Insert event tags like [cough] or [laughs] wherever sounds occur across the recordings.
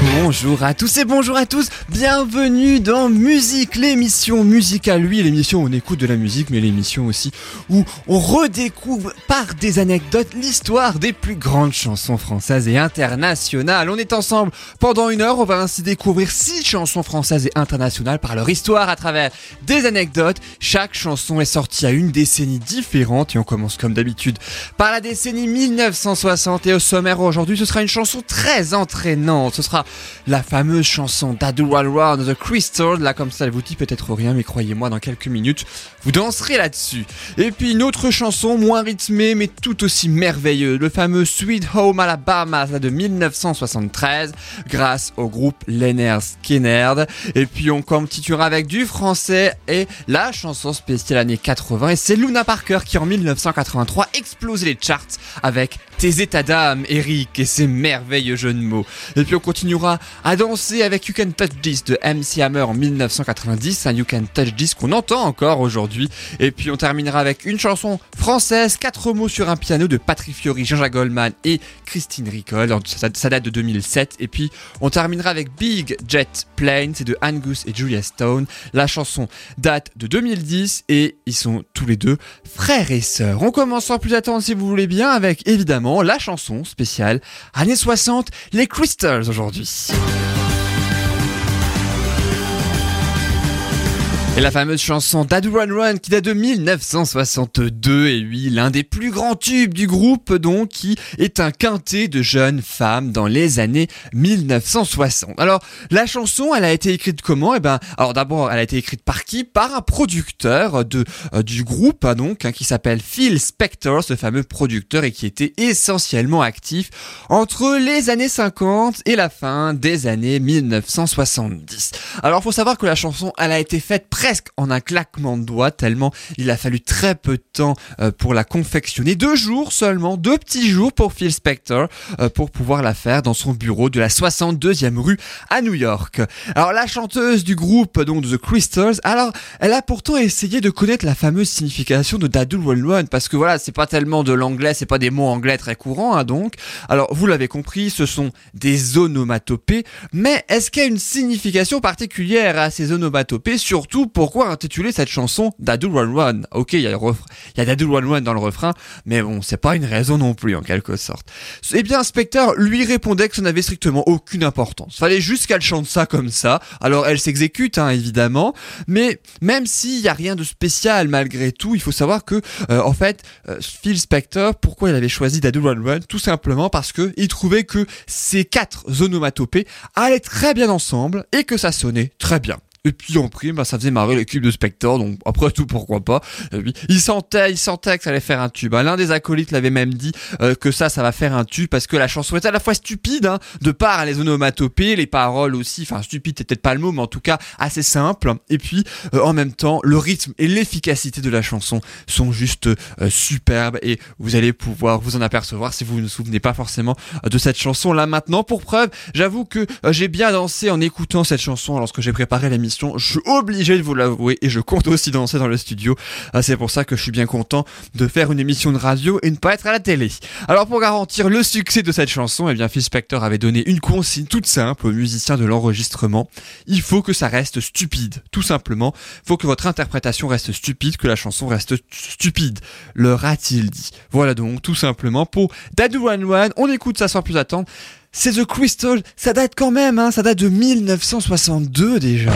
Bonjour à tous et bonjour à tous, bienvenue dans Musique, l'émission musicale, oui l'émission où on écoute de la musique, mais l'émission aussi où on redécouvre par des anecdotes l'histoire des plus grandes chansons françaises et internationales. On est ensemble pendant une heure, on va ainsi découvrir six chansons françaises et internationales par leur histoire à travers des anecdotes. Chaque chanson est sortie à une décennie différente et on commence comme d'habitude par la décennie 1960 et au sommaire aujourd'hui ce sera une chanson très entraînante, ce sera la fameuse chanson d'Adoualwa The Crystal. Là, comme ça, elle vous dit peut-être rien, mais croyez-moi, dans quelques minutes, vous danserez là-dessus. Et puis une autre chanson moins rythmée, mais tout aussi merveilleuse, le fameux Sweet Home Alabama de 1973, grâce au groupe Leonard Skinner. Et puis on continuera avec du français et la chanson spéciale année 80. Et c'est Luna Parker qui en 1983 explosait les charts avec Tes états d'âme, Eric, et ses merveilleux jeux de mots. Et puis on continuera à danser avec You Can Touch This de MC Hammer en 1990, un You Can Touch This qu'on entend encore aujourd'hui. Et puis on terminera avec une chanson française, quatre mots sur un piano de Patrick Fiori, Jean-Jacques Goldman et Christine Ricol. Ça, ça date de 2007. Et puis on terminera avec Big Jet Plane, c'est de Angus et Julia Stone. La chanson date de 2010 et ils sont tous les deux frères et sœurs. On commence sans plus attendre si vous voulez bien avec évidemment la chanson spéciale années 60, les Crystals aujourd'hui. Et la fameuse chanson Dad Run Run qui date de 1962 et oui, l'un des plus grands tubes du groupe donc qui est un quintet de jeunes femmes dans les années 1960. Alors la chanson, elle a été écrite comment? Eh ben, alors d'abord, elle a été écrite par qui? Par un producteur de euh, du groupe hein, donc hein, qui s'appelle Phil Spector, ce fameux producteur et qui était essentiellement actif entre les années 50 et la fin des années 1970. Alors faut savoir que la chanson, elle a été faite presque en un claquement de doigts, tellement il a fallu très peu de temps euh, pour la confectionner. Deux jours seulement, deux petits jours pour Phil Spector euh, pour pouvoir la faire dans son bureau de la 62e rue à New York. Alors la chanteuse du groupe donc The Crystals, alors elle a pourtant essayé de connaître la fameuse signification de Dadul One parce que voilà, c'est pas tellement de l'anglais, c'est pas des mots anglais très courants hein, donc. Alors vous l'avez compris, ce sont des onomatopées, mais est-ce qu'il y a une signification particulière à ces onomatopées, surtout pourquoi intituler cette chanson Dadul One One Ok, il y a, y One One dans le refrain, mais bon, c'est pas une raison non plus en quelque sorte. Eh bien, Spectre lui répondait que ça n'avait strictement aucune importance. Fallait juste qu'elle chante ça comme ça. Alors elle s'exécute, hein, évidemment, mais même s'il y a rien de spécial malgré tout, il faut savoir que euh, en fait, euh, Phil Spector, pourquoi il avait choisi Dadul One One Tout simplement parce que il trouvait que ces quatre onomatopées allaient très bien ensemble et que ça sonnait très bien. Et puis en prime, bah, ça faisait marrer l'équipe de Spector, donc après tout, pourquoi pas. Il sentait, il sentait que ça allait faire un tube. Hein. L'un des acolytes l'avait même dit euh, que ça, ça va faire un tube parce que la chanson est à la fois stupide, hein, de par les onomatopées, les paroles aussi, enfin stupide, c'est peut-être pas le mot, mais en tout cas assez simple. Et puis euh, en même temps, le rythme et l'efficacité de la chanson sont juste euh, superbes et vous allez pouvoir vous en apercevoir si vous ne vous souvenez pas forcément de cette chanson là maintenant. Pour preuve, j'avoue que j'ai bien dansé en écoutant cette chanson lorsque j'ai préparé je suis obligé de vous l'avouer et je compte aussi danser dans le studio. Ah, c'est pour ça que je suis bien content de faire une émission de radio et ne pas être à la télé. Alors pour garantir le succès de cette chanson, eh bien Phil Spector avait donné une consigne toute simple aux musiciens de l'enregistrement. Il faut que ça reste stupide, tout simplement. Il faut que votre interprétation reste stupide, que la chanson reste stupide. Leur a-t-il dit. Voilà donc tout simplement pour Dadou One One. On écoute ça sans plus attendre. C'est The Crystal, ça date quand même, hein, ça date de 1962 déjà.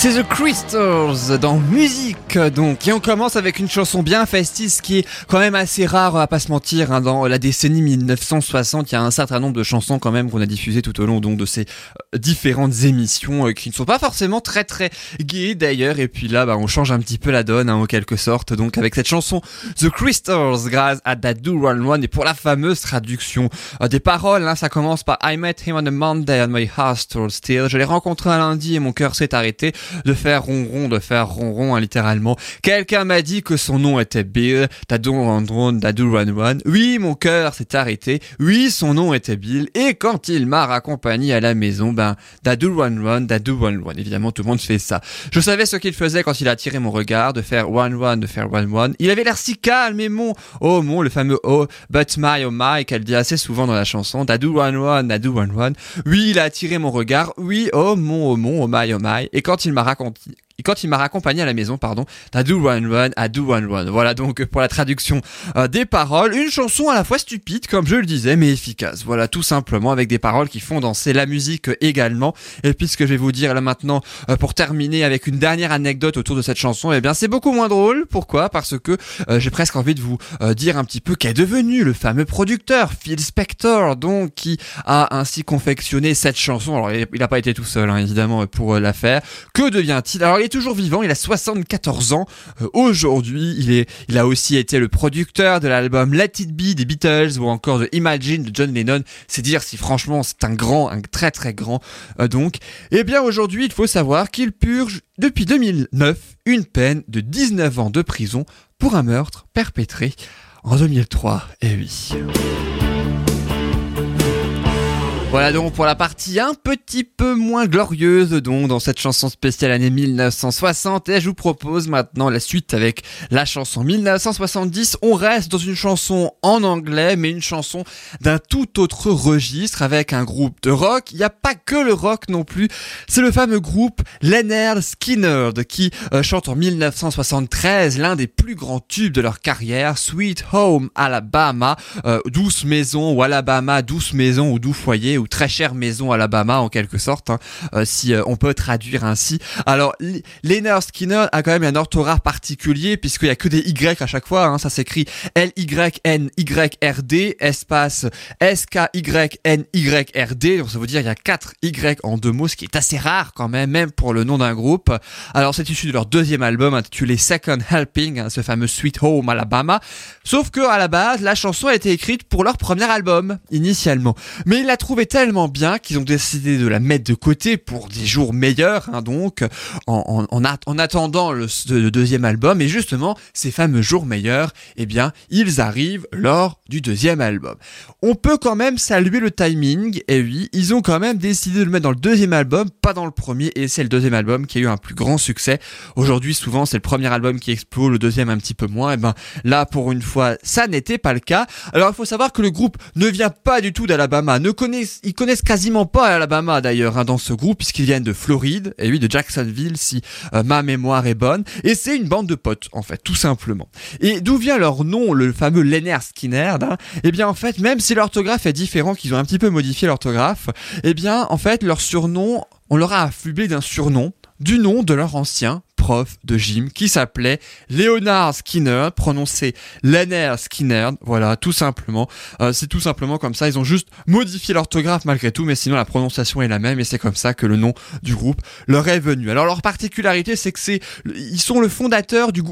C'est The Crystals dans musique donc. Et on commence avec une chanson bien festive qui est quand même assez rare à pas se mentir hein. dans la décennie 1960 il y a un certain nombre de chansons quand même qu'on a diffusées tout au long donc de ces euh, différentes émissions euh, qui ne sont pas forcément très très gaies d'ailleurs. Et puis là bah, on change un petit peu la donne hein, en quelque sorte. Donc avec cette chanson The Crystals grâce à Do Run One et pour la fameuse traduction euh, des paroles hein, ça commence par I met him on a Monday and my heart stood still. Je l'ai rencontré un lundi et mon cœur s'est arrêté de faire ronron, de faire ronron, hein, Quelqu'un m'a dit que son nom était Bill, Run. Oui, mon cœur s'est arrêté. Oui, son nom était Bill. Et quand il m'a raccompagné à la maison, ben, Run Run. Évidemment, tout le monde fait ça. Je savais ce qu'il faisait quand il a attiré mon regard, de faire One One, de faire One One. Il avait l'air si calme et mon, oh mon, le fameux oh, but my, oh my, qu'elle dit assez souvent dans la chanson. Dadou Run Run, Dadou Run Run. Oui, il a attiré mon regard. Oui, oh mon, oh mon, oh my, oh my. Et quand il m'a raconté quand il m'a raccompagné à la maison, pardon, à Do Run Run, à Do Run Run. Voilà donc pour la traduction euh, des paroles, une chanson à la fois stupide, comme je le disais, mais efficace. Voilà, tout simplement, avec des paroles qui font danser la musique également. Et puis ce que je vais vous dire là maintenant, euh, pour terminer avec une dernière anecdote autour de cette chanson, eh bien c'est beaucoup moins drôle. Pourquoi? Parce que euh, j'ai presque envie de vous dire un petit peu qu'est devenu le fameux producteur Phil Spector, donc qui a ainsi confectionné cette chanson. Alors il n'a pas été tout seul, hein, évidemment, pour la faire. Que devient-il? Toujours vivant, il a 74 ans. Euh, aujourd'hui, il est, a aussi été le producteur de l'album Let It Be des Beatles ou encore de Imagine de John Lennon. C'est dire si franchement c'est un grand, un très très grand euh, donc. Eh bien aujourd'hui, il faut savoir qu'il purge depuis 2009 une peine de 19 ans de prison pour un meurtre perpétré en 2003. Et oui. Voilà donc pour la partie un petit peu moins glorieuse donc dans cette chanson spéciale année 1960 et je vous propose maintenant la suite avec la chanson 1970. On reste dans une chanson en anglais mais une chanson d'un tout autre registre avec un groupe de rock. Il n'y a pas que le rock non plus. C'est le fameux groupe Leonard Skinner qui euh, chante en 1973 l'un des plus grands tubes de leur carrière, Sweet Home Alabama, euh, douce maison ou Alabama, douce maison ou doux foyer ou très chère maison Alabama en quelque sorte, hein, euh, si euh, on peut traduire ainsi. Alors, Leonard Skinner a quand même un orthographe particulier puisqu'il y a que des Y à chaque fois. Hein, ça s'écrit L-Y-N-Y-R-D espace S-K-Y-N-Y-R-D. Donc ça veut dire il y a 4 Y en deux mots, ce qui est assez rare quand même, même pour le nom d'un groupe. Alors c'est issu de leur deuxième album intitulé Second Helping, hein, ce fameux Sweet Home Alabama. Sauf que à la base, la chanson a été écrite pour leur premier album initialement, mais il l'a trouvé tellement bien qu'ils ont décidé de la mettre de côté pour des jours meilleurs, hein, donc en, en, en, attendant le, deuxième album. Et justement, ces fameux jours meilleurs, eh bien, ils arrivent lors du deuxième album. On peut quand même saluer le timing. Et oui, ils ont quand même décidé de le mettre dans le deuxième album, pas dans le premier. Et c'est le deuxième album qui a eu un plus grand succès. Aujourd'hui, souvent, c'est le premier album qui explose, le deuxième un petit peu moins. Et ben là, pour une fois, ça n'était pas le cas. Alors, il faut savoir que le groupe ne vient pas du tout d'Alabama, ne connaît ils connaissent quasiment pas Alabama d'ailleurs hein, dans ce groupe puisqu'ils viennent de Floride et oui de Jacksonville si euh, ma mémoire est bonne et c'est une bande de potes en fait tout simplement. Et d'où vient leur nom le fameux Leonard Skinner hein? Eh bien en fait même si l'orthographe est différent qu'ils ont un petit peu modifié l'orthographe, eh bien en fait leur surnom on leur a affublé d'un surnom du nom de leur ancien prof de gym qui s'appelait Leonard Skinner, prononcé Leonard Skinner, voilà, tout simplement. Euh, c'est tout simplement comme ça, ils ont juste modifié l'orthographe malgré tout, mais sinon la prononciation est la même et c'est comme ça que le nom du groupe leur est venu. Alors leur particularité, c'est que c'est, ils sont le fondateur du,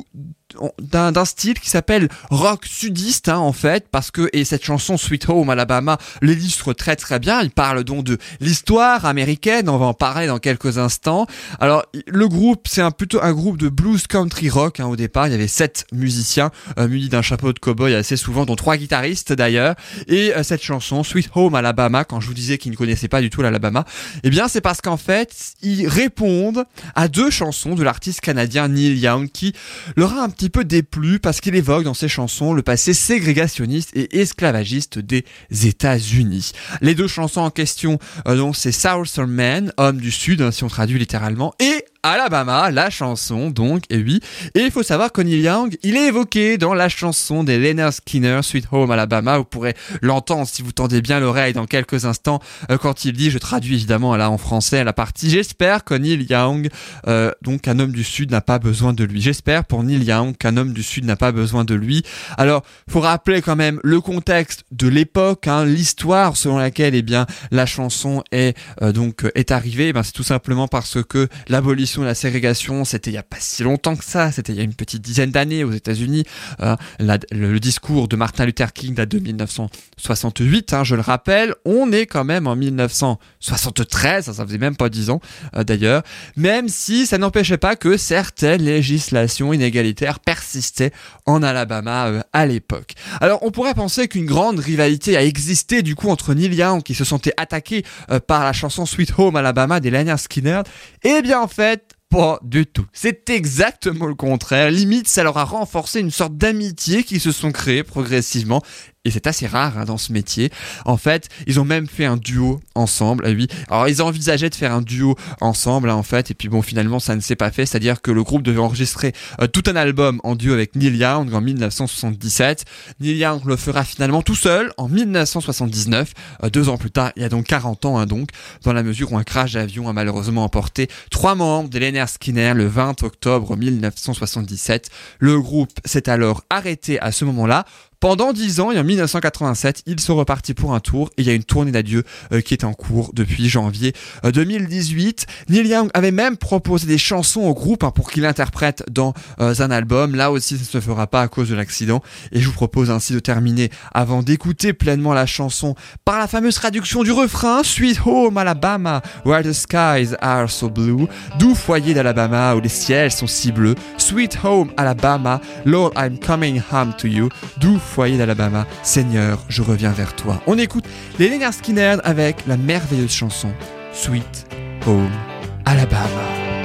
d'un style qui s'appelle rock sudiste hein, en fait parce que et cette chanson Sweet Home Alabama l'illustre très très bien. Il parle donc de l'histoire américaine. On va en parler dans quelques instants. Alors le groupe c'est un plutôt un groupe de blues country rock hein, au départ il y avait sept musiciens euh, munis d'un chapeau de cowboy assez souvent dont trois guitaristes d'ailleurs et euh, cette chanson Sweet Home Alabama quand je vous disais qu'ils ne connaissaient pas du tout l'Alabama eh bien c'est parce qu'en fait ils répondent à deux chansons de l'artiste canadien Neil Young qui leur a un petit peu déplu parce qu'il évoque dans ses chansons le passé ségrégationniste et esclavagiste des États-Unis. Les deux chansons en question, euh, c'est Southern Man, homme du Sud, hein, si on traduit littéralement, et Alabama, la chanson donc, et oui. Et il faut savoir que Neil Young, il est évoqué dans la chanson des Leonard Skinner, Sweet Home Alabama. Vous pourrez l'entendre si vous tendez bien l'oreille dans quelques instants euh, quand il dit, je traduis évidemment là en français la partie, j'espère que Neil Young, euh, donc un homme du Sud, n'a pas besoin de lui. J'espère pour Neil Young qu'un homme du Sud n'a pas besoin de lui. Alors, faut rappeler quand même le contexte de l'époque, hein, l'histoire selon laquelle eh bien la chanson est euh, donc arrivée. Eh ben, c'est tout simplement parce que l'abolition la ségrégation, c'était il n'y a pas si longtemps que ça, c'était il y a une petite dizaine d'années aux États-Unis. Euh, le, discours de Martin Luther King date de 1968, hein, je le rappelle. On est quand même en 1973, ça, ça faisait même pas dix ans euh, d'ailleurs, même si ça n'empêchait pas que certaines législations inégalitaires persistaient en Alabama euh, à l'époque. Alors on pourrait penser qu'une grande rivalité a existé du coup entre Neil Young qui se sentait attaqué par la chanson Sweet Home Alabama des Lanier Skinner, et bien en fait du tout. C'est exactement le contraire. Limite, ça leur a renforcé une sorte d'amitié qui se sont créées progressivement et c'est assez rare hein, dans ce métier. En fait, ils ont même fait un duo ensemble. Ah oui. Alors ils envisageaient de faire un duo ensemble hein, en fait, et puis bon finalement ça ne s'est pas fait. C'est-à-dire que le groupe devait enregistrer euh, tout un album en duo avec Neil Young en 1977. Neil Young le fera finalement tout seul en 1979, euh, deux ans plus tard. Il y a donc 40 ans hein, donc, dans la mesure où un crash d'avion a malheureusement emporté trois membres de Leonard Skinner le 20 octobre 1977. Le groupe s'est alors arrêté à ce moment-là pendant 10 ans et en 1987, ils sont repartis pour un tour et il y a une tournée d'adieu euh, qui est en cours depuis janvier 2018. Euh, Neil Young avait même proposé des chansons au groupe hein, pour qu'il interprète dans euh, un album. Là aussi, ça ne se fera pas à cause de l'accident et je vous propose ainsi de terminer avant d'écouter pleinement la chanson par la fameuse traduction du refrain Sweet Home Alabama, where the skies are so blue, doux foyer d'Alabama où les ciels sont si bleus. Sweet Home Alabama, Lord I'm coming home to you, doux foyer d'Alabama, Seigneur, je reviens vers toi. On écoute les Leonard Skinner avec la merveilleuse chanson Sweet Home Alabama.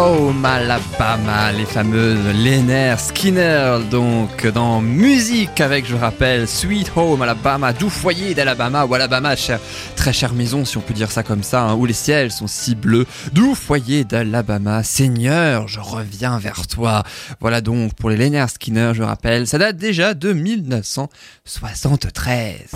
Home Alabama, les fameuses Lenner Skinner, donc dans musique avec, je rappelle, Sweet Home Alabama, doux foyer d'Alabama ou Alabama, très chère maison si on peut dire ça comme ça, hein, où les ciels sont si bleus, doux foyer d'Alabama, Seigneur, je reviens vers toi. Voilà donc pour les Lenner Skinner, je rappelle, ça date déjà de 1973.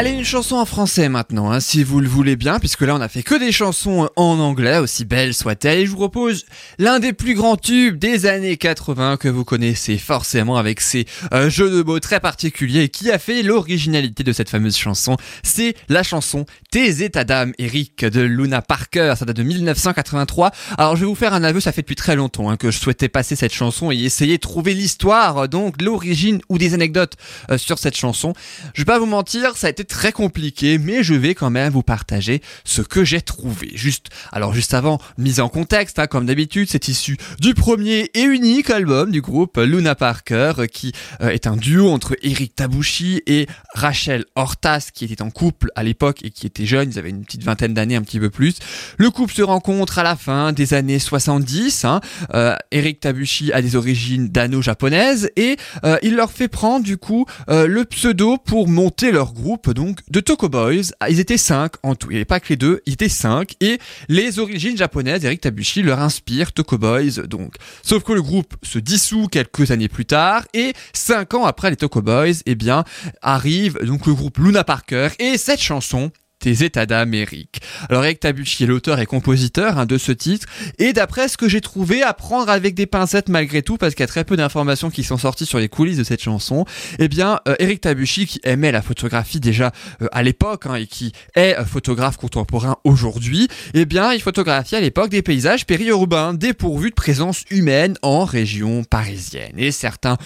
Allez, une chanson en français maintenant, hein, si vous le voulez bien, puisque là on a fait que des chansons en anglais, aussi belles soient-elles, et je vous propose l'un des plus grands tubes des années 80 que vous connaissez forcément avec ses euh, jeux de mots très particuliers qui a fait l'originalité de cette fameuse chanson. C'est la chanson Tes états d'âme, Eric, de Luna Parker, ça date de 1983. Alors je vais vous faire un aveu, ça fait depuis très longtemps hein, que je souhaitais passer cette chanson et essayer de trouver l'histoire, donc l'origine ou des anecdotes euh, sur cette chanson. Je vais pas vous mentir, ça a été très compliqué, mais je vais quand même vous partager ce que j'ai trouvé. Juste, alors juste avant, mise en contexte, hein, comme d'habitude, c'est issu du premier et unique album du groupe Luna Parker, qui euh, est un duo entre Eric Tabushi et Rachel Hortas, qui était en couple à l'époque et qui était jeune, ils avaient une petite vingtaine d'années, un petit peu plus. Le couple se rencontre à la fin des années 70. Hein. Euh, Eric Tabushi a des origines dano-japonaises et euh, il leur fait prendre du coup le pseudo pour monter leur groupe donc de Toko Boys. Ah, ils étaient cinq en tout. Il n'y avait pas que les deux, ils étaient cinq. Et les origines japonaises, Eric Tabushi leur inspire Toko Boys. Donc, sauf que le groupe se dissout quelques années plus tard et cinq ans après les Toko Boys, eh bien, arrive donc le groupe Luna Parker et cette chanson tes états d'Amérique. Alors Eric Tabucci est l'auteur et compositeur hein, de ce titre, et d'après ce que j'ai trouvé, à prendre avec des pincettes malgré tout, parce qu'il y a très peu d'informations qui sont sorties sur les coulisses de cette chanson, eh bien euh, Eric Tabucci, qui aimait la photographie déjà euh, à l'époque, hein, et qui est euh, photographe contemporain aujourd'hui, eh bien il photographiait à l'époque des paysages périurbains dépourvus de présence humaine en région parisienne. Et certains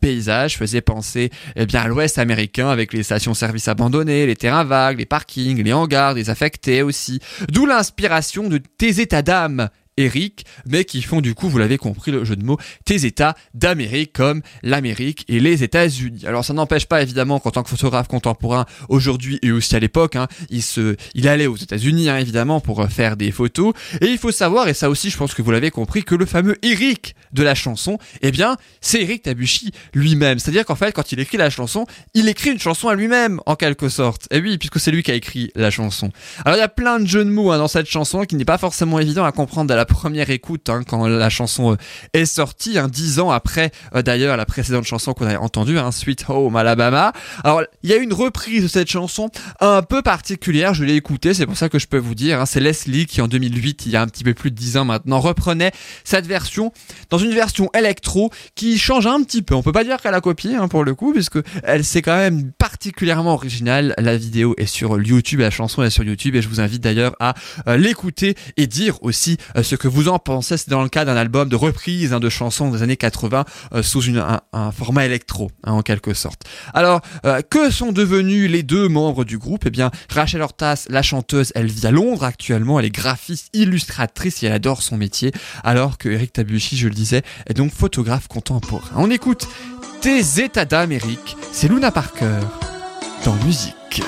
paysages faisaient penser eh bien, à l'ouest américain avec les stations-service abandonnées, les terrains vagues, les parkings, les hangars, des affectés aussi. D'où l'inspiration de tes états d'âme Eric, mais qui font du coup, vous l'avez compris, le jeu de mots, tes États d'Amérique comme l'Amérique et les États-Unis. Alors ça n'empêche pas évidemment qu'en tant que photographe contemporain aujourd'hui et aussi à l'époque, hein, il allait aux États-Unis hein, évidemment pour euh, faire des photos. Et il faut savoir, et ça aussi je pense que vous l'avez compris, que le fameux Eric de la chanson, eh bien c'est Eric Tabuchi lui-même. C'est-à-dire qu'en fait quand il écrit la chanson, il écrit une chanson à lui-même en quelque sorte. Et oui, puisque c'est lui qui a écrit la chanson. Alors il y a plein de jeux de mots hein, dans cette chanson qui n'est pas forcément évident à comprendre à première écoute hein, quand la chanson euh, est sortie, hein, dix ans après euh, d'ailleurs la précédente chanson qu'on a entendue, hein, Sweet Home Alabama. Alors il y a une reprise de cette chanson un peu particulière, je l'ai écoutée, c'est pour ça que je peux vous dire, hein, c'est Leslie qui en 2008, il y a un petit peu plus de dix ans maintenant, reprenait cette version dans une version électro qui change un petit peu. On peut pas dire qu'elle a copié hein, pour le coup, puisque elle c'est quand même particulièrement originale. La vidéo est sur YouTube, la chanson est sur YouTube et je vous invite d'ailleurs à euh, l'écouter et dire aussi ce que vous en pensez C'est dans le cas d'un album de reprise hein, de chansons des années 80 euh, sous un, format électro, hein, en quelque sorte. Alors, euh, que sont devenus les deux membres du groupe? Eh bien, Rachel Hortas, la chanteuse, elle vit à Londres actuellement, elle est graphiste, illustratrice et elle adore son métier, alors que Eric Tabuchi, je le disais, est donc photographe contemporain. On écoute Tes états d'Amérique, c'est Luna Parker dans musique.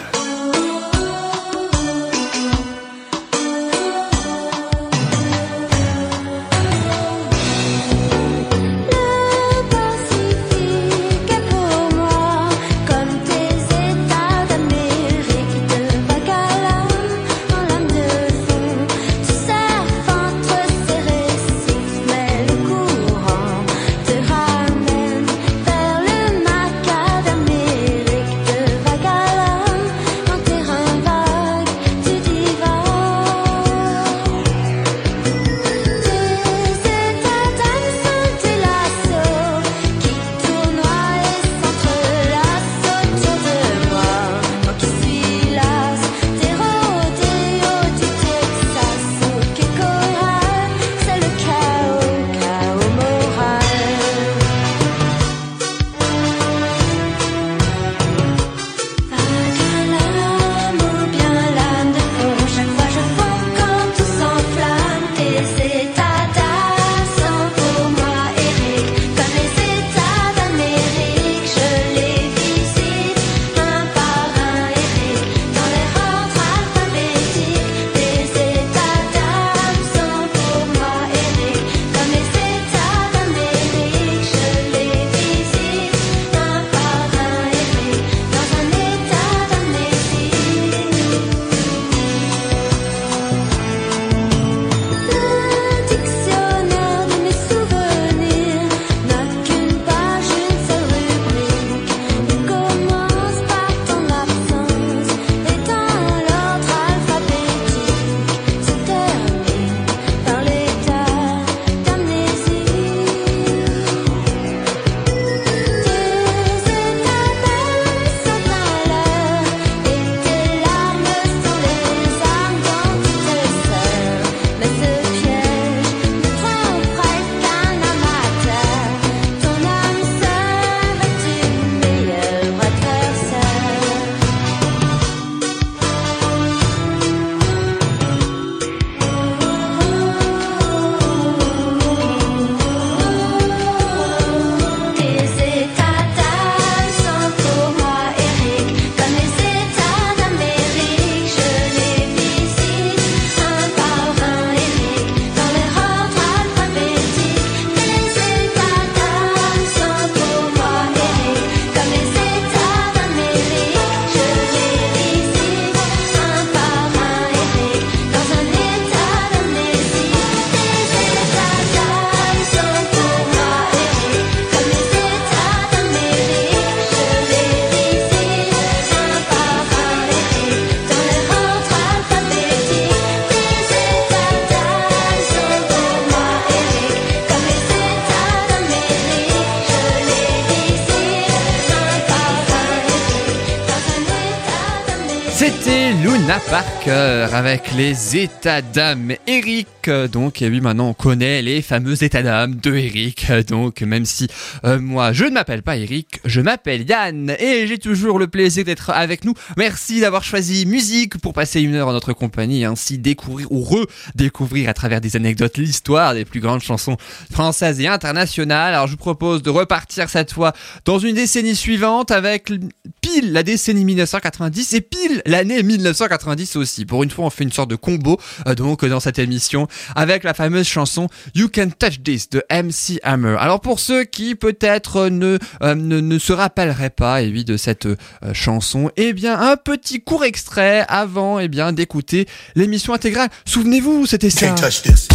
Avec les états d'âme Eric. Donc, et oui, maintenant on connaît les fameux états d'âme de Eric. Donc, même si euh, moi je ne m'appelle pas Eric, je m'appelle Yann et j'ai toujours le plaisir d'être avec nous. Merci d'avoir choisi musique pour passer une heure en notre compagnie et ainsi découvrir ou redécouvrir à travers des anecdotes l'histoire des plus grandes chansons françaises et internationales. Alors, je vous propose de repartir cette fois dans une décennie suivante avec pile la décennie 1990 et pile l'année 1990 aussi. Pour une fois, on fait une sorte de combo euh, donc dans cette émission avec la fameuse chanson You Can Touch This de MC Hammer. Alors pour ceux qui peut-être ne, euh, ne, ne se rappelleraient pas et oui de cette euh, chanson, eh bien un petit court extrait avant eh bien d'écouter l'émission intégrale. Souvenez-vous, c'était ça. You can't touch this.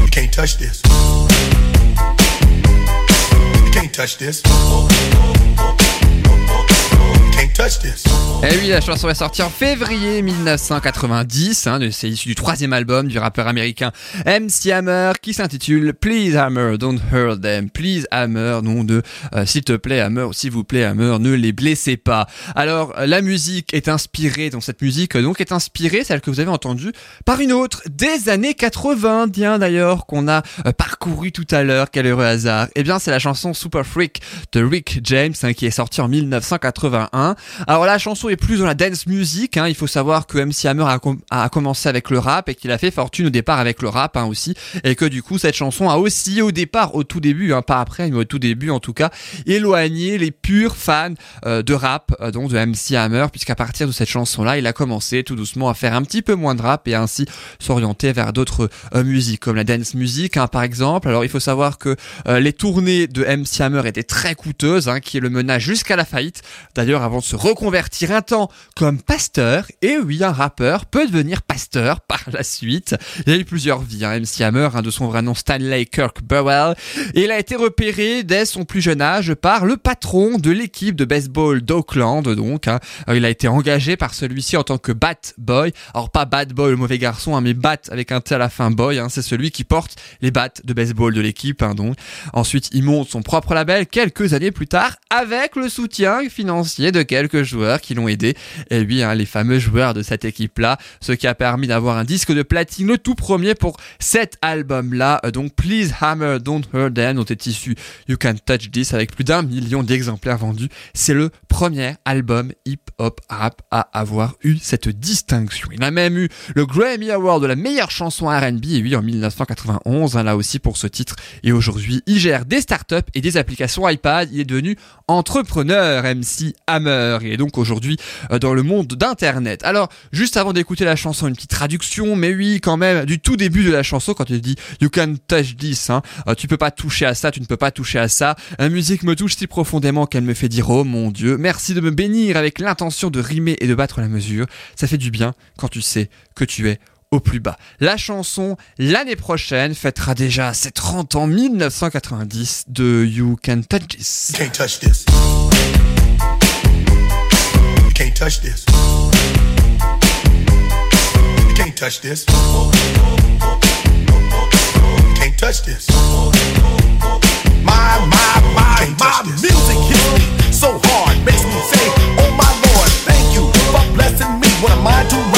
You can't touch this. You can't touch this. Eh oui, la chanson est sortie en février 1990. Hein, c'est issu du troisième album du rappeur américain MC Hammer qui s'intitule Please Hammer, Don't Hurt Them. Please Hammer, nom de euh, S'il te plaît Hammer, s'il vous plaît Hammer, ne les blessez pas. Alors, la musique est inspirée, donc cette musique donc est inspirée, celle que vous avez entendue, par une autre des années 80, bien d'ailleurs, qu'on a euh, parcouru tout à l'heure. Quel heureux hasard. Eh bien, c'est la chanson Super Freak de Rick James hein, qui est sortie en 1981. Alors la chanson est plus dans la dance music. Hein. Il faut savoir que MC Hammer a, commencé avec le rap et qu'il a fait fortune au départ avec le rap hein, aussi, et que du coup cette chanson a aussi au départ, au tout début, hein, pas après, mais au tout début en tout cas, éloigné les purs fans euh, de rap, euh, donc de MC Hammer, puisqu'à partir de cette chanson-là, il a commencé tout doucement à faire un petit peu moins de rap et ainsi s'orienter vers d'autres euh, musiques comme la dance music, hein, par exemple. Alors il faut savoir que les tournées de MC Hammer étaient très coûteuses, hein, qui le mena jusqu'à la faillite. D'ailleurs, avant de se reconvertir un temps comme pasteur. Et oui, un rappeur peut devenir pasteur [laughs] par la suite. Il a eu plusieurs vies. Hein. MC Hammer, hein, de son vrai nom Stanley Kirk Burwell. Il a été repéré dès son plus jeune âge par le patron de l'équipe de baseball d'Oakland. Donc, hein. il a été engagé par celui-ci en tant que bat boy. Alors pas bad boy, le mauvais garçon, hein, mais bat avec un T à la fin boy. C'est celui qui porte les bats de baseball de l'équipe. donc. Ensuite, il monte son propre label quelques années plus tard avec le soutien financier de quelques joueurs qui l'ont aidé. Et oui, hein, les fameux joueurs de cette équipe-là, ce qui a permis d'avoir un disque de platine, le tout premier pour cet album-là. Euh, donc Please Hammer Don't Hurt Them, dont est issu You Can Touch This avec plus d'un million d'exemplaires vendus. C'est le premier album hip-hop rap à avoir eu cette distinction. Il a même eu le Grammy Award de la meilleure chanson R&B, et oui, en 1991, hein, là aussi pour ce titre. Et aujourd'hui, il gère des startups et des applications iPad. Il est devenu entrepreneur, MC Hammer et donc aujourd'hui euh, dans le monde d'internet. Alors juste avant d'écouter la chanson, une petite traduction, mais oui quand même du tout début de la chanson quand il dit You can touch this, hein, euh, tu peux pas toucher à ça, tu ne peux pas toucher à ça. La musique me touche si profondément qu'elle me fait dire oh mon Dieu, merci de me bénir avec l'intention de rimer et de battre la mesure. Ça fait du bien quand tu sais que tu es au plus bas. La chanson, l'année prochaine, fêtera déjà ses 30 ans 1990 de You Can Touch This. can't touch this. Can't touch this. You can't touch this. You can't touch this. My, my, my, my music hits me so hard, makes me say, Oh my Lord, thank you for blessing me. What am I to to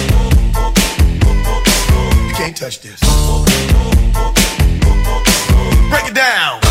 Touch this. Break it down.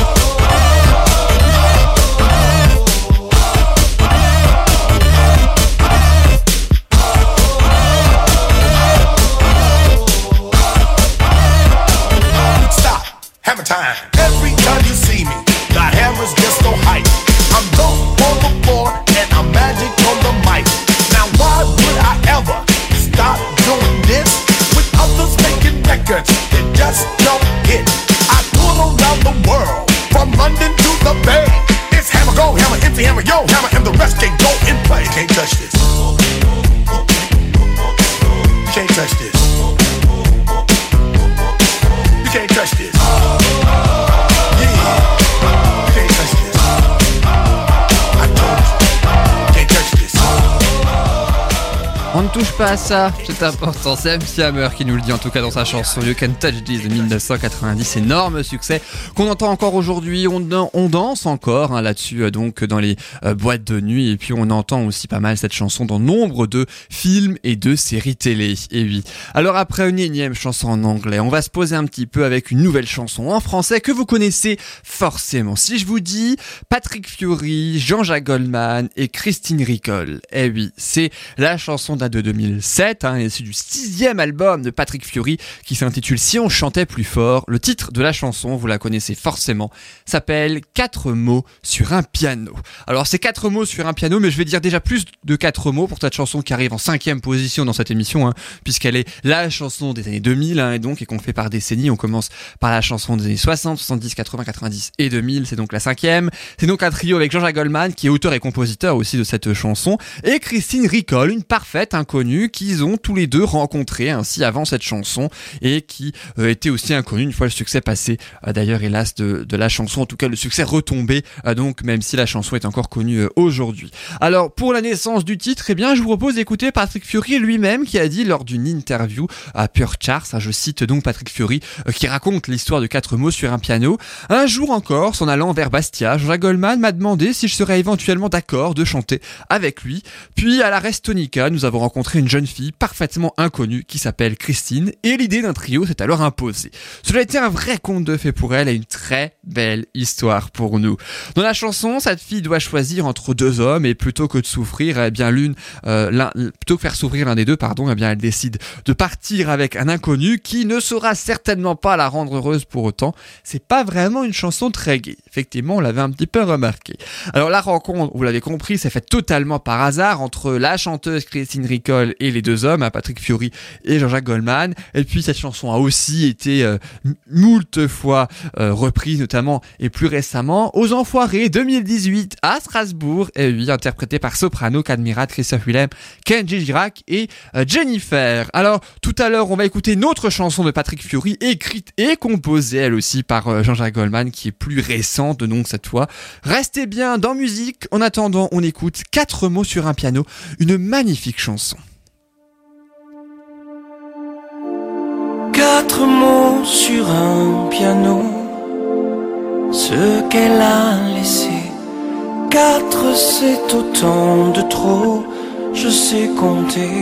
Ça, c'est important. C'est MC Hammer qui nous le dit en tout cas dans sa chanson You Can Touch This de 1990. Énorme succès qu'on entend encore aujourd'hui. On, danse encore hein, là-dessus, euh, donc dans les euh, boîtes de nuit. Et puis on entend aussi pas mal cette chanson dans nombre de films et de séries télé. Et oui. Alors après une énième chanson en anglais, on va se poser un petit peu avec une nouvelle chanson en français que vous connaissez forcément. Si je vous dis Patrick Fiori, Jean-Jacques Goldman et Christine Ricol. Eh oui, c'est la chanson date de 2007, hein, c'est du sixième album de Patrick Fiori qui s'intitule Si on chantait plus fort. Le titre de la chanson, vous la connaissez forcément, s'appelle Quatre mots sur un piano. Alors c'est quatre mots sur un piano, mais je vais dire déjà plus de quatre mots pour cette chanson qui arrive en cinquième position dans cette émission, hein, puisqu'elle est la chanson des années 2000, hein, et donc et qu'on fait par décennie. On commence par la chanson des années 60, 70, 80, 90 et 2000, c'est donc la cinquième. C'est donc un trio avec Jean-Jacques Goldman, qui est auteur et compositeur aussi de cette chanson, et Christine Ricol, une parfaite inconnue qu'ils ont tous les deux rencontré ainsi avant cette chanson et qui euh, était aussi inconnue une fois le succès passé. Euh, d'ailleurs hélas de, la chanson en tout cas le succès retombé euh, donc même si la chanson est encore connue euh, aujourd'hui. Alors pour la naissance du titre eh bien je vous propose d'écouter Patrick Fiori lui-même qui a dit lors d'une interview à Pure Charts hein, je cite donc Patrick Fiori qui raconte l'histoire de quatre mots sur un piano un jour encore s'en allant vers Bastia Jean-Jacques Goldman m'a demandé si je serais éventuellement d'accord de chanter avec lui. Puis à la Restonica nous avons rencontré une jeune fille parfaitement inconnue qui s'appelle Christine et l'idée d'un trio s'est alors imposée. Cela a été un vrai conte de fait pour elle et une très belle histoire pour nous. Dans la chanson, cette fille doit choisir entre deux hommes et plutôt que de souffrir, eh bien l'une, euh, plutôt que faire souffrir l'un des deux, pardon, eh elle décide de partir avec un inconnu qui ne saura certainement pas la rendre heureuse pour autant. C'est pas vraiment une chanson très gaie. Effectivement, on l'avait un petit peu remarqué. Alors la rencontre, vous l'avez compris, s'est faite totalement par hasard entre la chanteuse Christine Ricol et les deux hommes, hein, Patrick Fiori et Jean-Jacques Goldman. Et puis cette chanson a aussi été euh, moult fois euh, reprise, notamment et plus récemment aux Enfoirés 2018 à Strasbourg, et oui, interprétée par Soprano, Cadmirat, Christophe Willem, Kenji Girac et euh, Jennifer. Alors tout à l'heure, on va écouter une autre chanson de Patrick Fiori, écrite et composée elle aussi par euh, Jean-Jacques Goldman, qui est plus récente donc cette fois. Restez bien dans musique. En attendant, on écoute quatre mots sur un piano, une magnifique chanson. Vent sur un piano, ce qu'elle a laissé. Quatre, c'est autant de trop, je sais compter.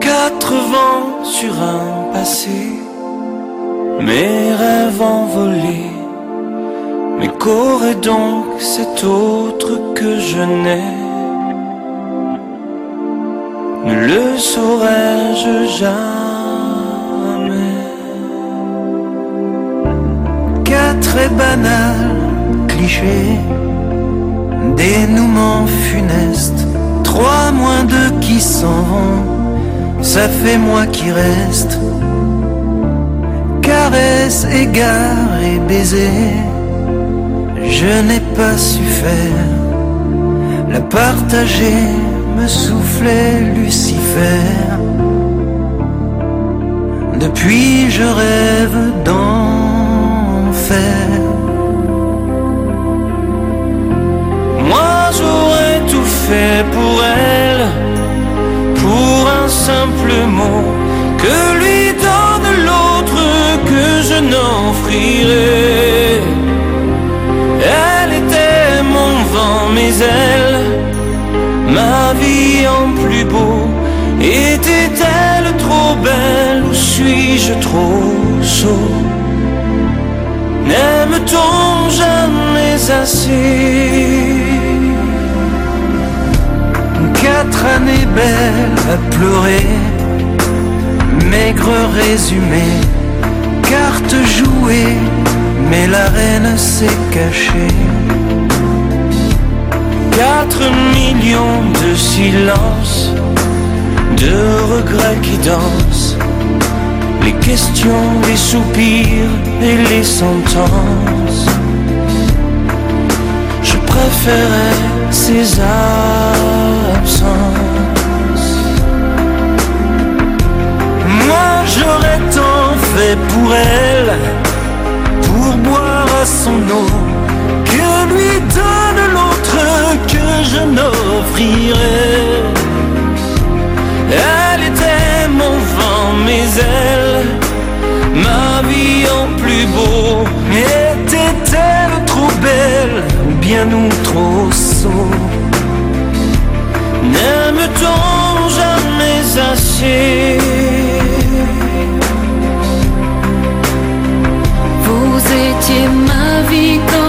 Quatre vents sur un passé, mes rêves envolés. Mais qu'aurait donc cet autre que je n'ai Ne le saurais-je jamais? Très banal cliché Dénouement funeste Trois moins deux qui s'en vont Ça fait moi qui reste Caresse, égard et baiser je n'ai pas su faire. La partager me soufflait Lucifer. Depuis je rêve Moi j'aurais tout fait pour elle, pour un simple mot que lui donne l'autre que je n'offrirai. Elle était mon vent, mes ailes, ma vie en plus beau. Était-elle trop belle ou suis-je trop sot? N'aime-t-on jamais assez Quatre années belles à pleurer, maigre résumé, carte jouée mais la reine s'est cachée. Quatre millions de silences, de regrets qui dansent, les questions, les soupirs et les sentences. Je préférais ces absences. Moi j'aurais tant fait pour elle pour boire à son eau, que lui donne l'autre que je n'offrirai. Elle était mon mes ailes, ma vie en plus beau. Était-elle trop belle ou bien nous trop sot N'aime-t-on jamais assez? Vous étiez ma vie comme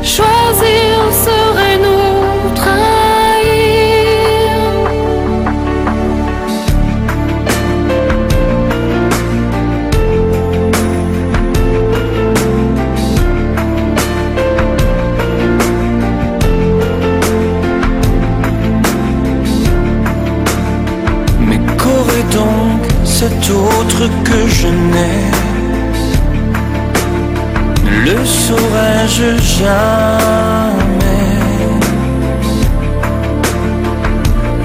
Choisir serait nous trahir. Mais qu'aurait donc cet autre que je n'ai? Le saurais-je jamais.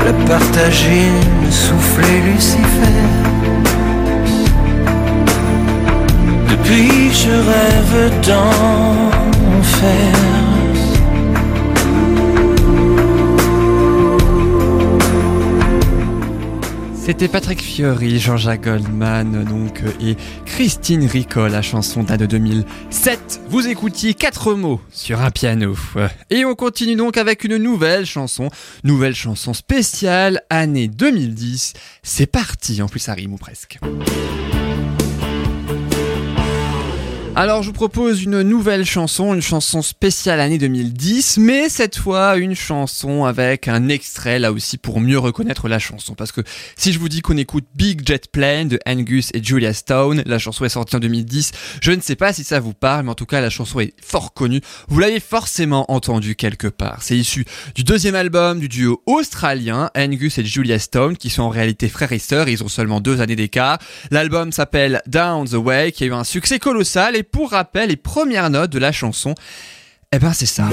La partager, me souffler Lucifer. Depuis je rêve d'enfer C'était Patrick Fiori, Jean-Jacques Goldman donc et Christine Rico, la chanson date de 2007. Vous écoutiez quatre mots sur un piano. Et on continue donc avec une nouvelle chanson, nouvelle chanson spéciale année 2010. C'est parti, en plus ça rime ou presque. Alors je vous propose une nouvelle chanson, une chanson spéciale année 2010, mais cette fois une chanson avec un extrait là aussi pour mieux reconnaître la chanson. Parce que si je vous dis qu'on écoute Big Jet Plane de Angus et Julia Stone, la chanson est sortie en 2010, je ne sais pas si ça vous parle, mais en tout cas la chanson est fort connue. Vous l'avez forcément entendue quelque part. C'est issu du deuxième album du duo australien Angus et Julia Stone, qui sont en réalité frères et sœurs, ils ont seulement deux années d'écart. L'album s'appelle Down the Way, qui a eu un succès colossal, et pour rappel, les premières notes de la chanson, eh ben c'est ça.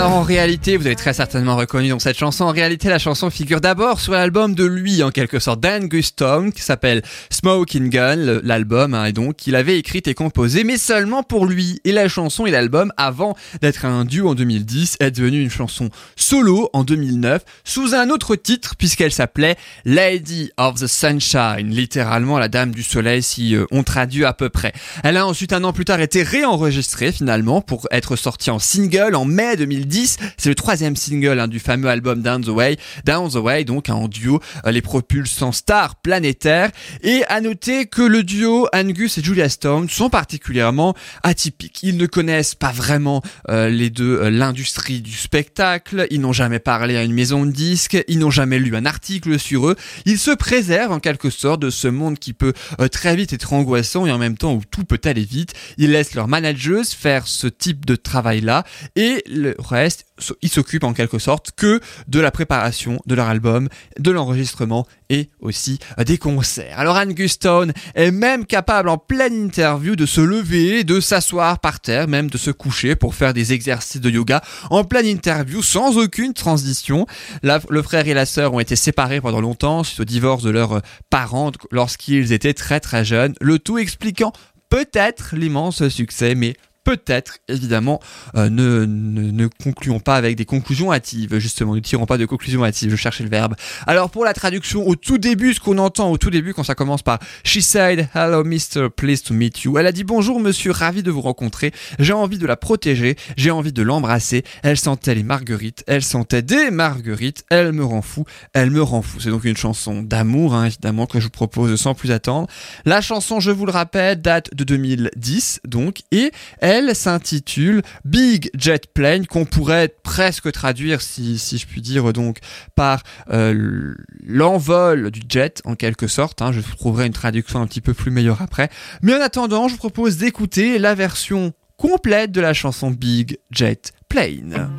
Alors en réalité, vous avez très certainement reconnu dans cette chanson, en réalité la chanson figure d'abord sur l'album de lui en quelque sorte, d'Angus Stone, qui s'appelle Smoking Gun, l'album, hein, et donc qu'il avait écrit et composé, mais seulement pour lui. Et la chanson et l'album, avant d'être un duo en 2010, est devenue une chanson solo en 2009, sous un autre titre, puisqu'elle s'appelait Lady of the Sunshine, littéralement la dame du soleil si euh, on traduit à peu près. Elle a ensuite un an plus tard été réenregistrée finalement pour être sortie en single en mai 2010. C'est le troisième single hein, du fameux album Down the Way. Down the Way, donc en duo, euh, les propulsant stars planétaires. Et à noter que le duo Angus et Julia Stone sont particulièrement atypiques. Ils ne connaissent pas vraiment euh, les deux euh, l'industrie du spectacle. Ils n'ont jamais parlé à une maison de disques. Ils n'ont jamais lu un article sur eux. Ils se préservent en quelque sorte de ce monde qui peut très vite être angoissant et en même temps où tout peut aller vite. Ils laissent leur manageuse faire ce type de travail-là et ils s'occupent en quelque sorte que de la préparation de leur album, de l'enregistrement et aussi euh, des concerts. Alors Angus Stone est même capable en pleine interview de se lever, de s'asseoir par terre, même de se coucher pour faire des exercices de yoga en pleine interview sans aucune transition. le frère et la sœur ont été séparés pendant longtemps suite au divorce de leurs euh, parents lorsqu'ils étaient très très jeunes, le tout expliquant peut-être l'immense succès, mais peut-être, évidemment, euh, ne, concluons pas avec des conclusions hâtives, justement, ne tirons pas de conclusions hâtives, je cherchais le verbe. Alors pour la traduction, au tout début, ce qu'on entend au tout début quand ça commence par She said, hello Mr. Pleased to meet you. Elle a dit bonjour monsieur, ravi de vous rencontrer, j'ai envie de la protéger, j'ai envie de l'embrasser, elle sentait les marguerites, elle sentait des marguerites, elle me rend fou, elle me rend fou. C'est donc une chanson d'amour, hein, évidemment, que je vous propose sans plus attendre. La chanson, je vous le rappelle, date de 2010, donc, et elle s'intitule Big Jet Plane, qu'on pourrait presque traduire, si, si je puis dire, donc par euh, l'envol du jet, en quelque sorte. Hein. Je trouverai une traduction un petit peu plus meilleure après. Mais en attendant, je vous propose d'écouter la version complète de la chanson Big Jet Plane.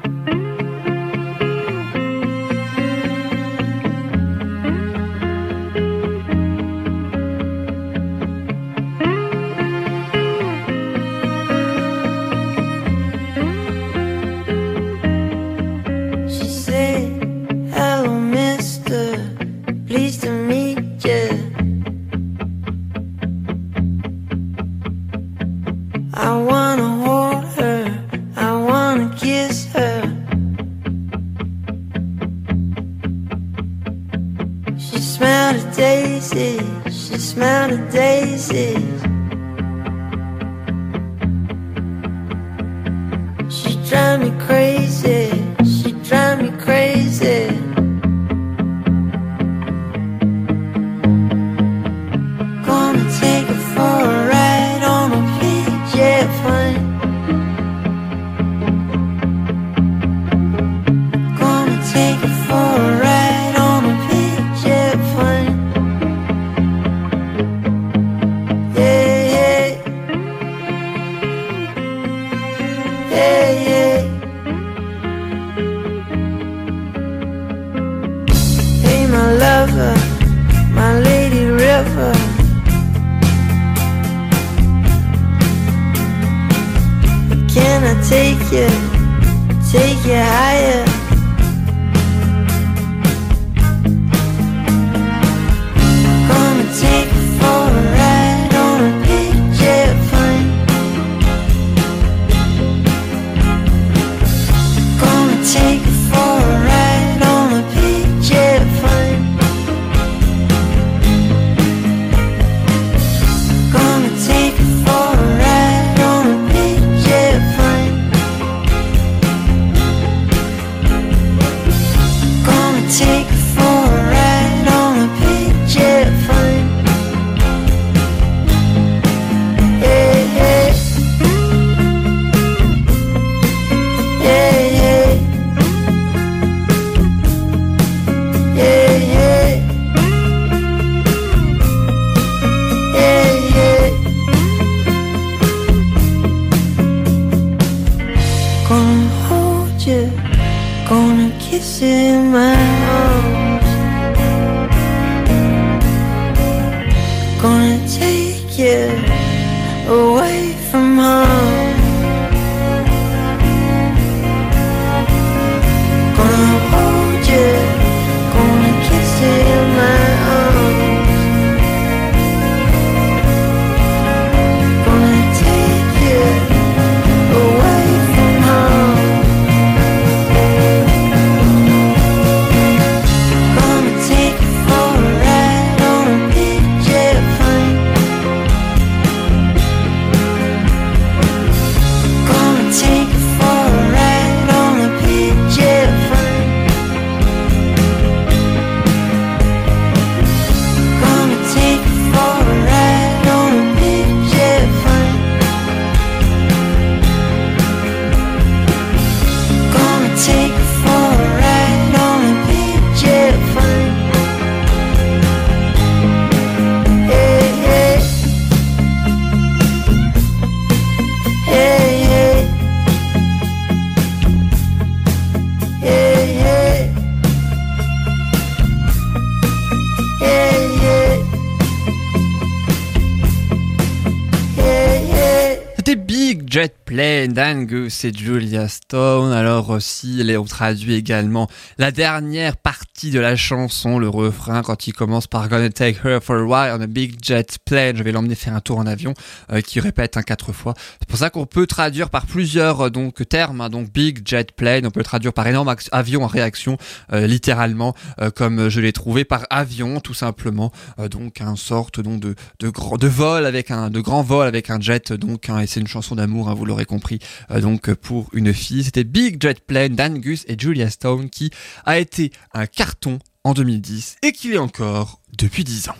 Et Julia Stone. Alors aussi, on traduit également la dernière partie de la chanson, le refrain, quand il commence par Gonna take her for a ride on a big jet plane. Je vais l'emmener faire un tour en avion, euh, qui répète un quatre fois. C'est pour ça qu'on peut traduire par plusieurs euh, donc termes. hein. donc Big Jet Plane, on peut traduire par énorme avion en réaction, euh, littéralement, euh, comme je l'ai trouvé par avion, tout simplement. Euh, donc un sorte donc de de grand de vol avec un de grand vol avec un jet donc hein, et c'est une chanson d'amour hein, vous l'aurez compris euh, donc pour une fille c'était Big Jet Plane d'Angus et Julia Stone qui a été un carton en 2010 et qui l'est encore depuis 10 ans.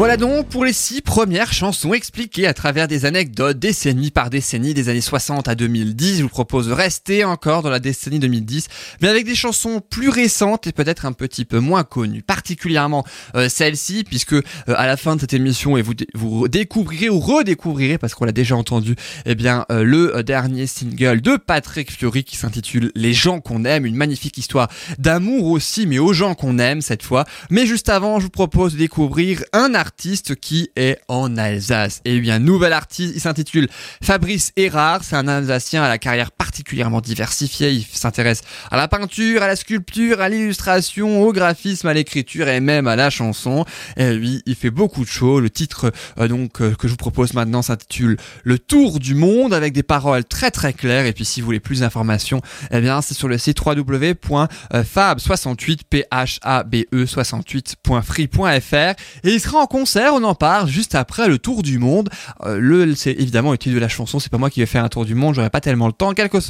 Voilà donc pour les six premières chansons expliquées à travers des anecdotes décennie par décennie des années 60 à 2010. Je vous propose de rester encore dans la décennie 2010, mais avec des chansons plus récentes et peut-être un petit peu moins connues, particulièrement euh, celle-ci, puisque euh, à la fin de cette émission et vous vous découvrirez ou redécouvrirez parce qu'on l'a déjà entendu, eh bien euh, le dernier single de Patrick Fiori qui s'intitule Les gens qu'on aime, une magnifique histoire d'amour aussi, mais aux gens qu'on aime cette fois. Mais juste avant, je vous propose de découvrir un artiste qui est en Alsace. Et bien, nouvel artiste, il s'intitule Fabrice Erard. C'est un Alsacien à la carrière particulièrement diversifiée. Il s'intéresse à la peinture, à la sculpture, à l'illustration, au graphisme, à l'écriture et même à la chanson. Et lui, il fait beaucoup de choses. Le titre euh, donc euh, que je vous propose maintenant s'intitule Le Tour du Monde avec des paroles très très claires. Et puis si vous voulez plus d'informations, eh bien c'est sur le site www.fab68 phabe 68.free.fr et il sera en concert, on en parle juste après le Tour du Monde. Euh, le c'est évidemment le de la chanson, c'est pas moi qui vais faire un tour du monde, j'aurai pas tellement le temps, quelques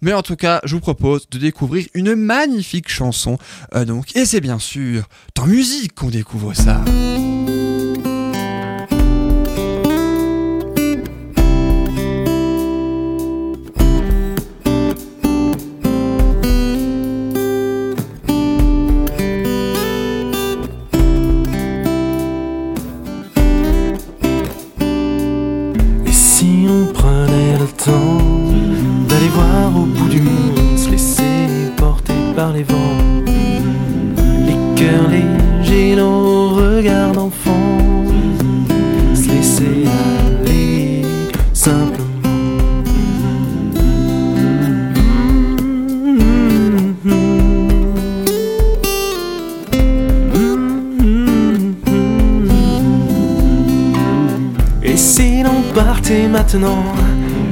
Mais en tout cas, je vous propose de découvrir une magnifique chanson euh, donc et c'est bien sûr dans musique qu'on découvre ça.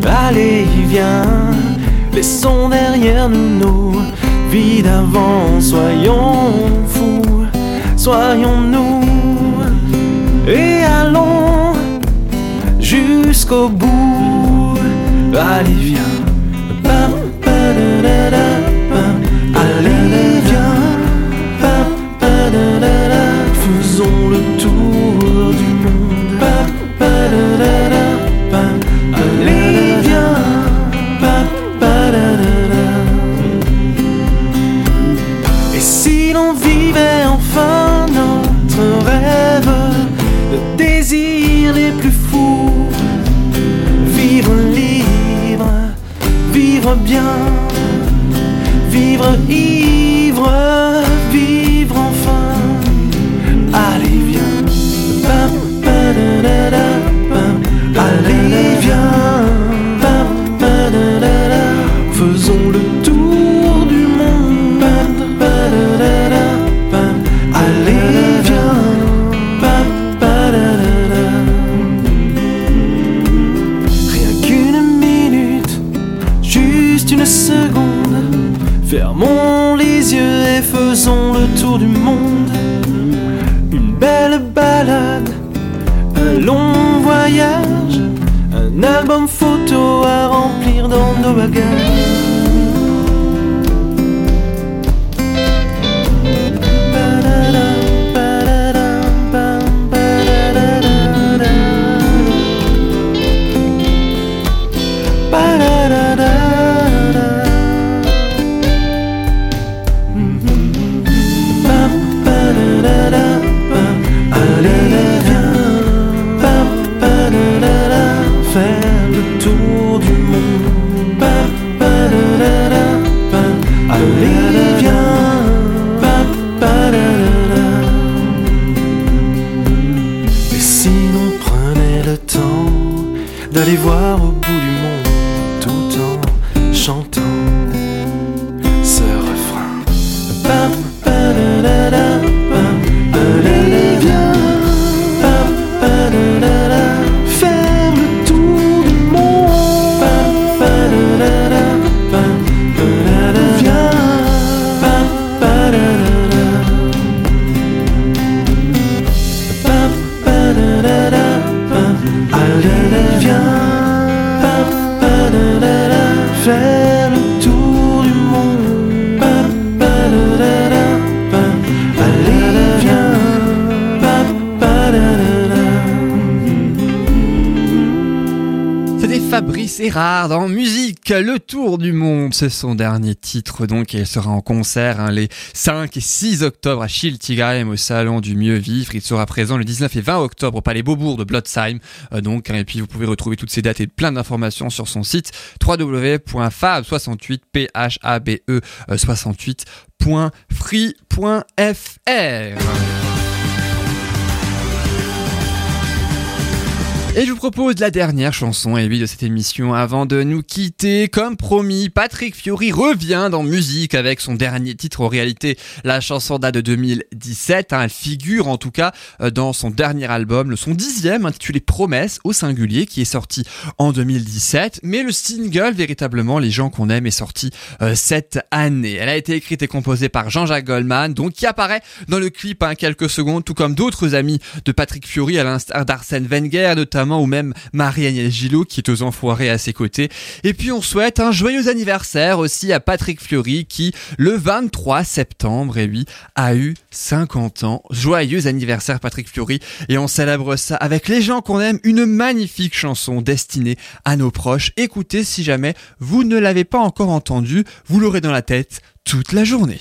Allez, viens, laissons derrière nous nos vies d'avant, soyons fous, soyons-nous, et allons jusqu'au bout. Allez, viens, pam. C'est dans musique, le tour du monde, c'est son dernier titre donc et elle sera en concert hein, les 5 et 6 octobre à Schiltigheim au salon du mieux vivre. Il sera présent le 19 et 20 octobre au Palais Beaubourg de Blotzheim. Euh, donc hein, et puis vous pouvez retrouver toutes ces dates et plein d'informations sur son site www.fab68 Et je vous propose la dernière chanson et de cette émission avant de nous quitter. Comme promis, Patrick Fiori revient dans musique avec son dernier titre. En réalité, la chanson date de 2017. Hein. elle figure en tout cas euh, dans son dernier album, son dixième intitulé Promesse au singulier qui est sorti en 2017. Mais le single, véritablement, Les gens qu'on aime, est sorti euh, cette année. Elle a été écrite et composée par Jean-Jacques Goldman, donc qui apparaît dans le clip hein, quelques secondes, tout comme d'autres amis de Patrick Fiori à l'instar d'Arsène Wenger notamment ou même Marie-Agnès Gillot qui est aux enfoirés à ses côtés. Et puis on souhaite un joyeux anniversaire aussi à Patrick Fiori qui, le 23 septembre, lui, a eu 50 ans. Joyeux anniversaire Patrick Fiori et on célèbre ça avec les gens qu'on aime, une magnifique chanson destinée à nos proches. Écoutez si jamais vous ne l'avez pas encore entendu, vous l'aurez dans la tête toute la journée.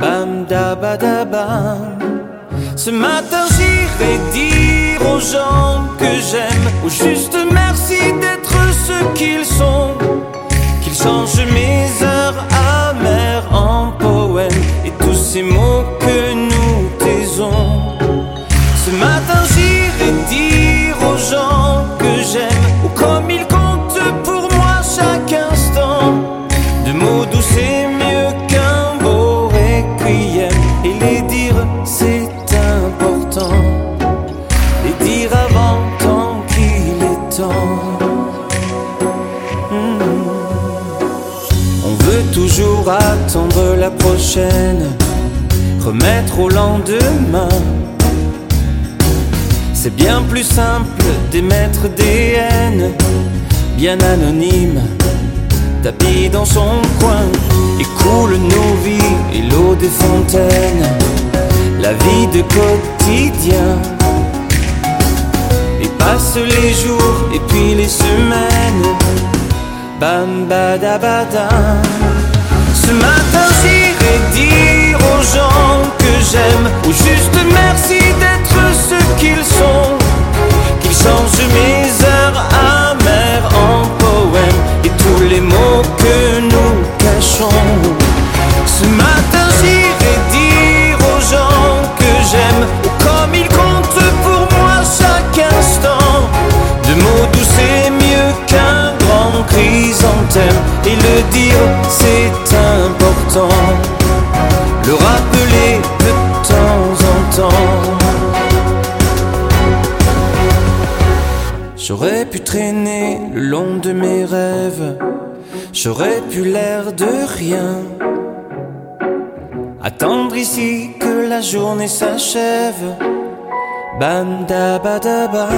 bam da. Ce matin j'irai dire aux gens que j'aime, ou juste merci d'être ce qu'ils sont, qu'ils changent mes heures amères en poèmes et tous ces mots que nous taisons. Ce matin j'irai dire aux gens attendre la prochaine, remettre au lendemain. C'est bien plus simple d'émettre des haines, bien anonymes, tapis dans son coin. Et coule nos vies et l'eau des fontaines, la vie de quotidien. Et Passent les jours et puis les semaines. Bam badabada. Ce matin j'irai dire aux gens que j'aime, ou juste merci d'être ce qu'ils sont. Qu'ils changent mes heures amères en poèmes et tous les mots que nous cachons. Ce matin j'irai dire aux gens que j'aime, et le dire c'est important. Le rappeler de temps en temps. J'aurais pu traîner le long de mes rêves, j'aurais pu l'air de rien. Attendre ici que la journée s'achève. Bam da ba da ba.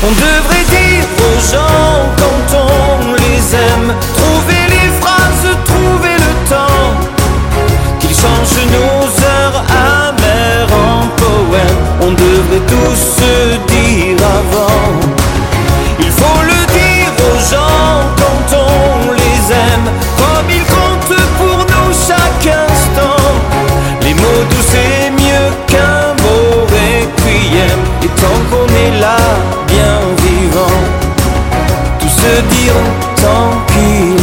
On devrait dire aux gens quand on les aime, trouver les phrases, trouver le temps, qu'ils changent nos heures amères en poèmes. On devrait tous se dire avant. Il faut le dire aux gens quand on les aime, comme ils comptent pour nous chaque instant. Les mots doux c'est mieux qu'un mot requiem. Tant qu'on est là, bien vivant, tout se dire tant qu'il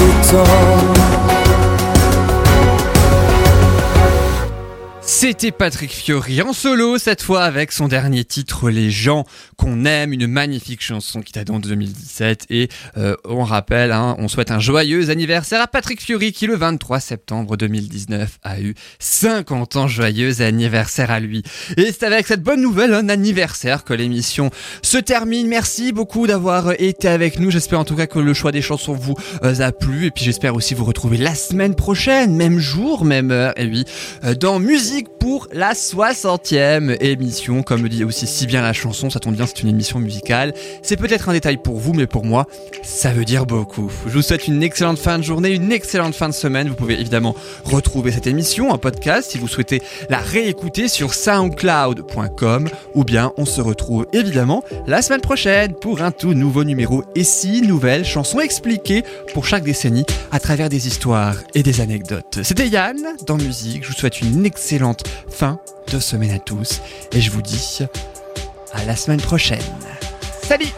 C'était Patrick Fiori en solo, cette fois avec son dernier titre Les gens qu'on aime, une magnifique chanson qui date en 2017 et euh, on rappelle, hein, on souhaite un joyeux anniversaire à Patrick Fiori qui le 23 septembre 2019 a eu 50 ans, joyeux anniversaire à lui. Et c'est avec cette bonne nouvelle, un anniversaire, que l'émission se termine. Merci beaucoup d'avoir été avec nous, j'espère en tout cas que le choix des chansons vous euh, a plu et puis j'espère aussi vous retrouver la semaine prochaine, même jour, même heure, et oui, euh, dans Musique pour la 60e émission. Comme le dit aussi si bien la chanson, ça tombe bien, c'est une émission musicale. C'est peut-être un détail pour vous, mais pour moi, ça veut dire beaucoup. Je vous souhaite une excellente fin de journée, une excellente fin de semaine. Vous pouvez évidemment retrouver cette émission en podcast si vous souhaitez la réécouter sur soundcloud.com ou bien on se retrouve évidemment la semaine prochaine pour un tout nouveau numéro et six nouvelles chansons expliquées pour chaque décennie à travers des histoires et des anecdotes. C'était Yann dans Musique, je vous souhaite une excellente fin de semaine à tous et je vous dis à la semaine prochaine. Salut